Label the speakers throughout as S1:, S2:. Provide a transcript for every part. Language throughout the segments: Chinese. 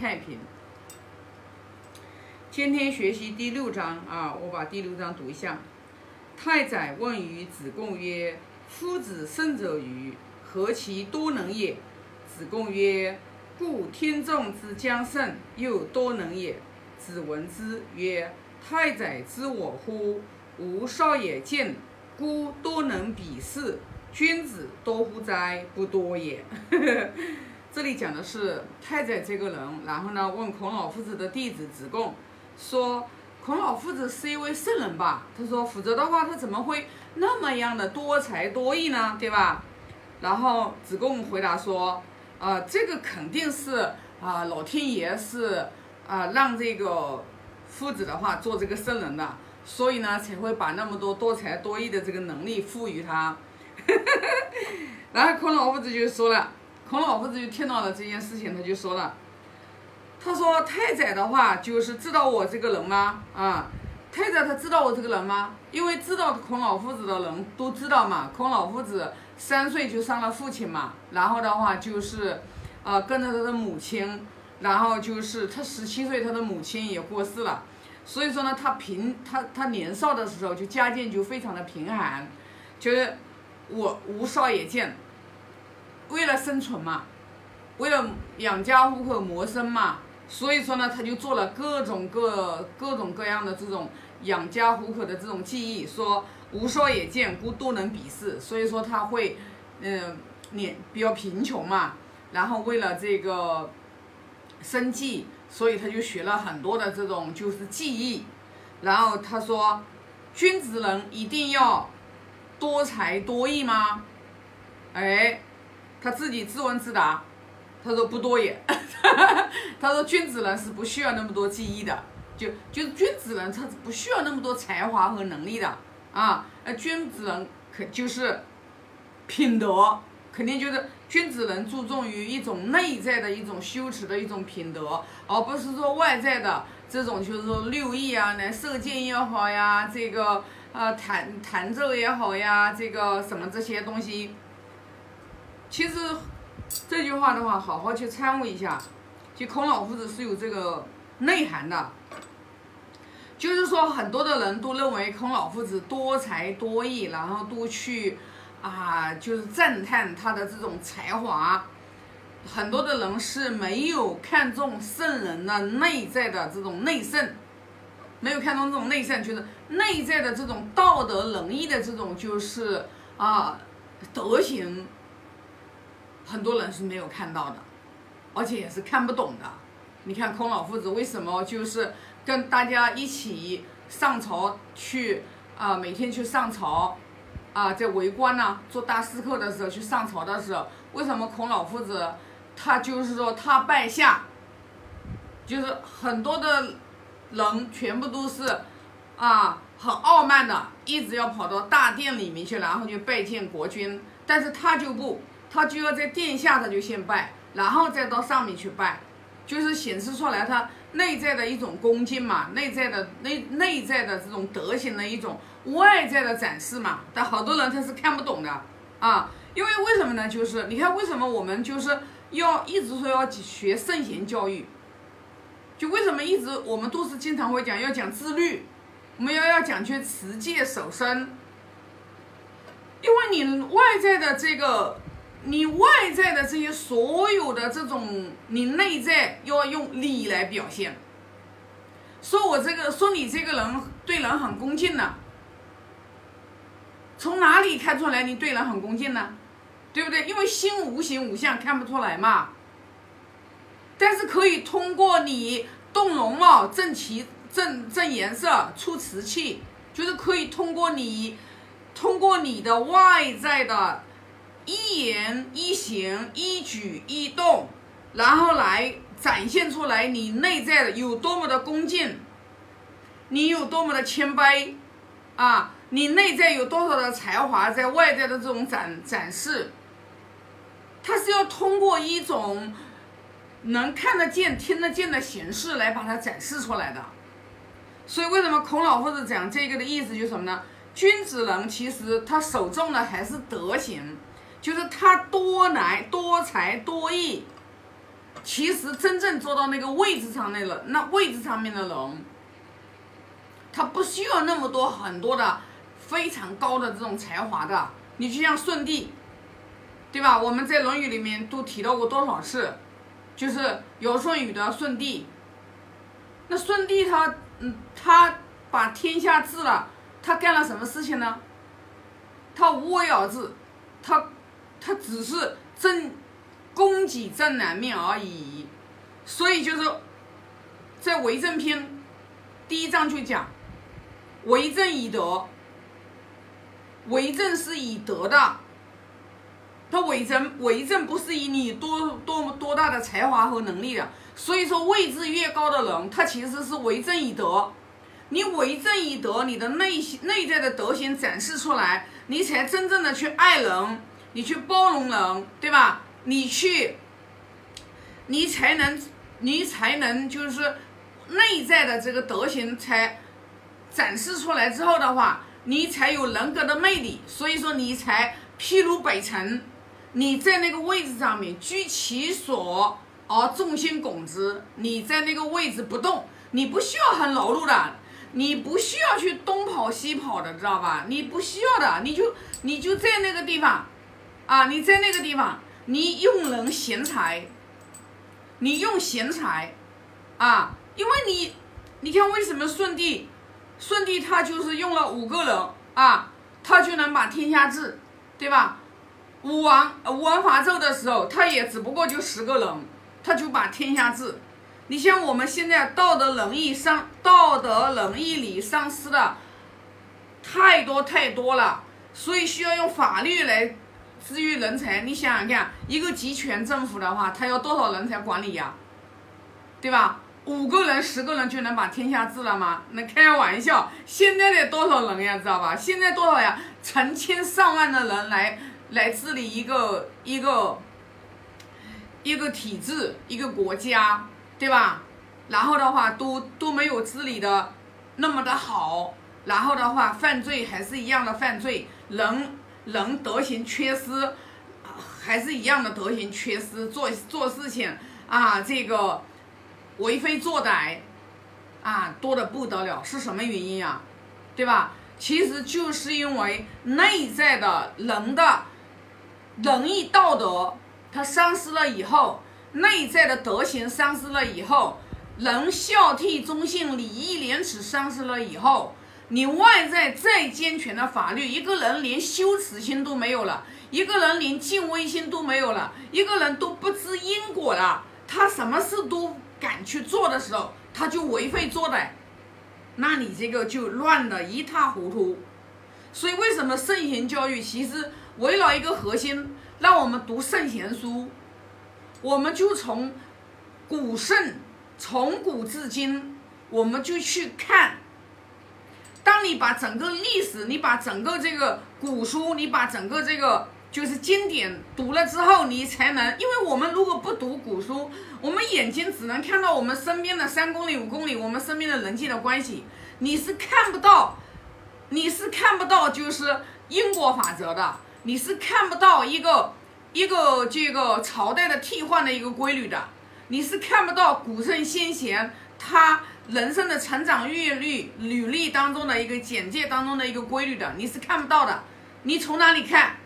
S1: 太平。今天学习第六章啊，我把第六章读一下。太宰问于子贡曰：“夫子胜者于？何其多能也？”子贡曰：“故天纵之将胜，又多能也。”子闻之曰：“太宰知我乎？吾少也见，孤多能比视。君子多乎哉？不多也。这里讲的是太宰这个人，然后呢问孔老夫子的弟子子贡说：“孔老夫子是一位圣人吧？”他说：“否则的话，他怎么会那么样的多才多艺呢？对吧？”然后子贡回答说：“啊，这个肯定是啊，老天爷是啊，让这个夫子的话做这个圣人的，所以呢才会把那么多多才多艺的这个能力赋予他。然后孔老夫子就说了。”孔老夫子就听到了这件事情，他就说了，他说太宰的话就是知道我这个人吗？啊，太宰他知道我这个人吗？因为知道孔老夫子的人都知道嘛，孔老夫子三岁就伤了父亲嘛，然后的话就是，啊跟着他的母亲，然后就是他十七岁他的母亲也过世了，所以说呢他贫他他年少的时候就家境就非常的贫寒，就是我吴少爷见。为了生存嘛，为了养家糊口谋生嘛，所以说呢，他就做了各种各各种各样的这种养家糊口的这种技艺。说无少也见，故多能比试。所以说他会，嗯，年比较贫穷嘛，然后为了这个生计，所以他就学了很多的这种就是技艺。然后他说，君子人一定要多才多艺吗？哎。他自己自问自答，他说不多也。他说君子人是不需要那么多技艺的，就就是君子人他不需要那么多才华和能力的啊。那君子人可就是品德，肯定就是君子人注重于一种内在的一种羞耻的一种品德，而不是说外在的这种就是说六艺啊，来射箭也好呀，这个呃弹弹奏也好呀，这个什么这些东西。其实这句话的话，好好去参悟一下，就孔老夫子是有这个内涵的。就是说，很多的人都认为孔老夫子多才多艺，然后都去啊，就是赞叹他的这种才华。很多的人是没有看重圣人的内在的这种内圣，没有看重这种内圣，就是内在的这种道德仁义的这种就是啊德行。很多人是没有看到的，而且也是看不懂的。你看孔老夫子为什么就是跟大家一起上朝去啊？每天去上朝啊，在围观呢，做大司客的时候去上朝的时候，为什么孔老夫子他就是说他拜下，就是很多的人全部都是啊很傲慢的，一直要跑到大殿里面去，然后去拜见国君，但是他就不。他就要在殿下，他就先拜，然后再到上面去拜，就是显示出来他内在的一种恭敬嘛，内在的内内在的这种德行的一种外在的展示嘛。但好多人他是看不懂的啊，因为为什么呢？就是你看为什么我们就是要一直说要学圣贤教育，就为什么一直我们都是经常会讲要讲自律，我们要要讲去持戒守身，因为你外在的这个。你外在的这些所有的这种，你内在要用礼来表现。说我这个，说你这个人对人很恭敬呢，从哪里看出来你对人很恭敬呢？对不对？因为心无形无相看不出来嘛。但是可以通过你动容貌、正其、正正颜色、出瓷器，就是可以通过你，通过你的外在的。一言一行一举一动，然后来展现出来你内在的有多么的恭敬，你有多么的谦卑，啊，你内在有多少的才华在外在的这种展展示，它是要通过一种能看得见、听得见的形式来把它展示出来的。所以，为什么孔老夫子讲这个的意思就是什么呢？君子人其实他首重的还是德行。就是他多来多才多艺，其实真正做到那个位置上的人，那位置上面的人，他不需要那么多很多的非常高的这种才华的。你就像舜帝，对吧？我们在《论语》里面都提到过多少次，就是尧舜禹的舜帝。那舜帝他，嗯，他把天下治了，他干了什么事情呢？他无为而治，他，他只是正供给正南面而已。所以就是在为政篇第一章就讲，为政以德。为政是以德的，他为政为政不是以你多多多大的才华和能力的，所以说位置越高的人，他其实是为政以德。你为政以德，你的内心内在的德行展示出来，你才真正的去爱人，你去包容人，对吧？你去，你才能你才能就是内在的这个德行才展示出来之后的话。你才有人格的魅力，所以说你才譬如北辰，你在那个位置上面居其所而众星拱之，你在那个位置不动，你不需要很劳碌的，你不需要去东跑西跑的，知道吧？你不需要的，你就你就在那个地方，啊，你在那个地方，你用人贤才，你用贤才，啊，因为你，你看为什么舜帝？舜帝他就是用了五个人啊，他就能把天下治，对吧？武王武王伐纣的时候，他也只不过就十个人，他就把天下治。你像我们现在道德仁义丧道德仁义礼丧失的太多太多了，所以需要用法律来治愈人才。你想想看，一个集权政府的话，他要多少人才管理呀？对吧？五个人、十个人就能把天下治了吗？那开玩笑！现在得多少人呀？知道吧？现在多少呀？成千上万的人来来治理一个一个一个体制、一个国家，对吧？然后的话，都都没有治理的那么的好。然后的话，犯罪还是一样的犯罪，人人德行缺失，还是一样的德行缺失，做做事情啊，这个。为非作歹，啊，多的不得了，是什么原因呀？对吧？其实就是因为内在的人的仁义道德，他丧失了以后，内在的德行丧失了以后，人孝悌忠信、礼义廉耻丧失了以后，你外在再健全的法律，一个人连羞耻心都没有了，一个人连敬畏心都没有了，一个人都不知因果了，他什么事都。敢去做的时候，他就为非作歹，那你这个就乱的一塌糊涂。所以为什么圣贤教育其实围绕一个核心，让我们读圣贤书，我们就从古圣从古至今，我们就去看。当你把整个历史，你把整个这个古书，你把整个这个。就是经典读了之后，你才能，因为我们如果不读古书，我们眼睛只能看到我们身边的三公里、五公里，我们身边的人际的关系，你是看不到，你是看不到就是因果法则的，你是看不到一个一个这个朝代的替换的一个规律的，你是看不到古圣先贤他人生的成长阅历履历当中的一个简介当中的一个规律的，你是看不到的，你从哪里看？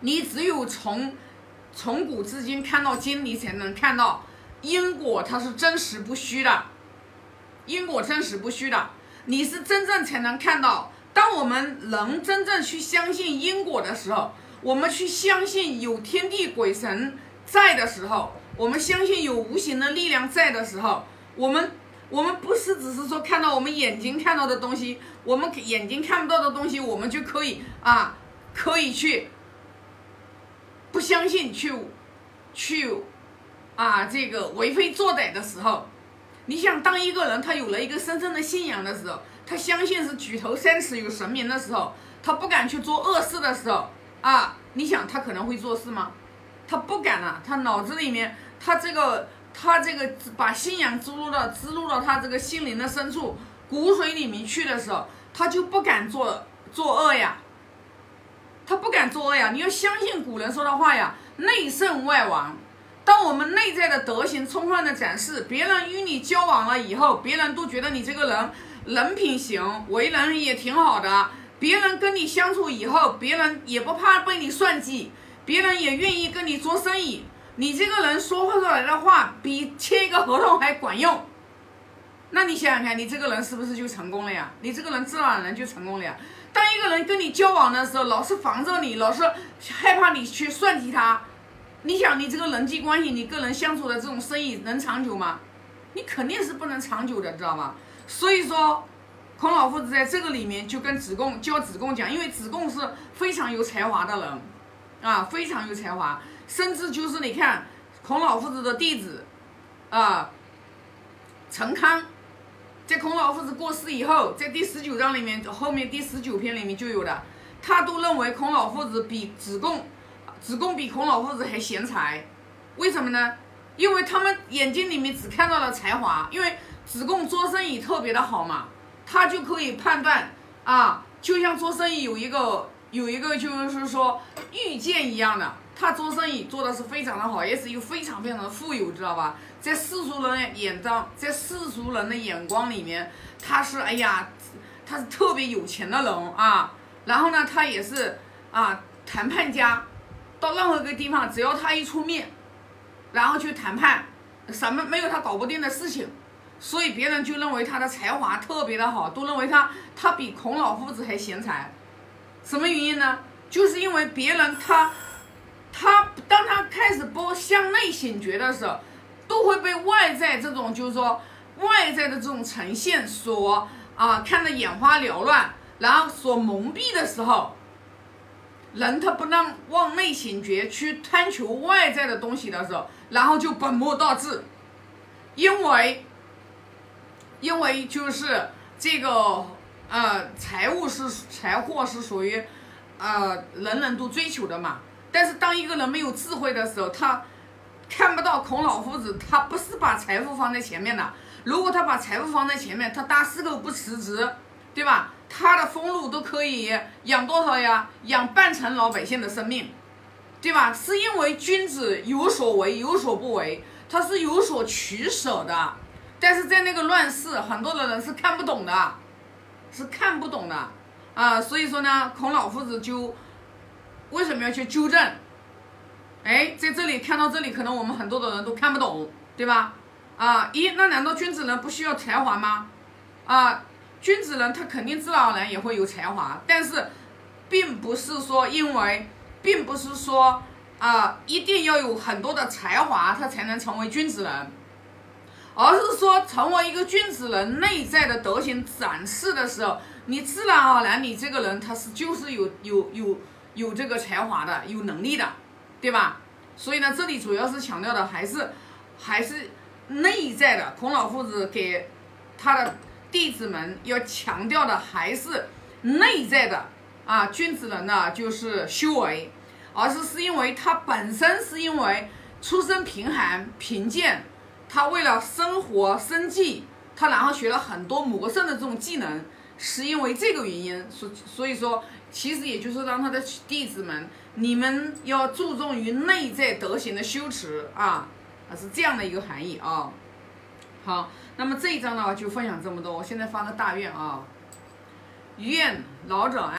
S1: 你只有从从古至今看到今，你才能看到因果它是真实不虚的，因果真实不虚的，你是真正才能看到。当我们能真正去相信因果的时候，我们去相信有天地鬼神在的时候，我们相信有无形的力量在的时候，我们我们不是只是说看到我们眼睛看到的东西，我们眼睛看不到的东西，我们就可以啊，可以去。不相信去，去，啊，这个为非作歹的时候，你想当一个人他有了一个深深的信仰的时候，他相信是举头三尺有神明的时候，他不敢去做恶事的时候，啊，你想他可能会做事吗？他不敢了，他脑子里面，他这个，他这个把信仰植入到植入到他这个心灵的深处骨髓里面去的时候，他就不敢做作恶呀。他不敢作恶呀！你要相信古人说的话呀，“内圣外王”。当我们内在的德行充分的展示，别人与你交往了以后，别人都觉得你这个人人品行，为人也挺好的。别人跟你相处以后，别人也不怕被你算计，别人也愿意跟你做生意。你这个人说出来的话，比签一个合同还管用。那你想想看，你这个人是不是就成功了呀？你这个人自然而然就成功了呀。当一个人跟你交往的时候，老是防着你，老是害怕你去算计他，你想你这个人际关系，你个人相处的这种生意能长久吗？你肯定是不能长久的，知道吗？所以说，孔老夫子在这个里面就跟子贡教子贡讲，因为子贡是非常有才华的人，啊，非常有才华，甚至就是你看孔老夫子的弟子，啊，陈康。在孔老夫子过世以后，在第十九章里面，后面第十九篇里面就有的，他都认为孔老夫子比子贡，子贡比孔老夫子还贤才，为什么呢？因为他们眼睛里面只看到了才华，因为子贡做生意特别的好嘛，他就可以判断啊，就像做生意有一个有一个就是说预见一样的。他做生意做的是非常的好，也是又非常非常的富有，知道吧？在世俗人眼中，在世俗人的眼光里面，他是哎呀，他是特别有钱的人啊。然后呢，他也是啊，谈判家，到任何一个地方，只要他一出面，然后去谈判，什么没有他搞不定的事情。所以别人就认为他的才华特别的好，都认为他他比孔老夫子还贤才。什么原因呢？就是因为别人他。他当他开始播向内醒觉的时候，都会被外在这种就是说外在的这种呈现所啊看得眼花缭乱，然后所蒙蔽的时候，人他不能往内醒觉去贪求外在的东西的时候，然后就本末倒置，因为因为就是这个呃财务是财货是属于呃人人都追求的嘛。但是当一个人没有智慧的时候，他看不到孔老夫子，他不是把财富放在前面的。如果他把财富放在前面，他打死狗不辞职，对吧？他的俸禄都可以养多少呀？养半城老百姓的生命，对吧？是因为君子有所为有所不为，他是有所取舍的。但是在那个乱世，很多的人是看不懂的，是看不懂的啊。所以说呢，孔老夫子就。为什么要去纠正？哎，在这里看到这里，可能我们很多的人都看不懂，对吧？啊，一，那难道君子人不需要才华吗？啊，君子人他肯定自然而然也会有才华，但是，并不是说因为，并不是说啊，一定要有很多的才华他才能成为君子人，而是说成为一个君子人内在的德行展示的时候，你自然而然你这个人他是就是有有有。有有这个才华的，有能力的，对吧？所以呢，这里主要是强调的还是还是内在的。孔老夫子给他的弟子们要强调的还是内在的啊，君子人呢就是修为，而是是因为他本身是因为出身贫寒贫贱，他为了生活生计，他然后学了很多谋生的这种技能，是因为这个原因，所所以说。其实也就是让他的弟子们，你们要注重于内在德行的修持啊，啊是这样的一个含义啊。好，那么这一章呢就分享这么多，我现在发个大愿啊，愿老者安。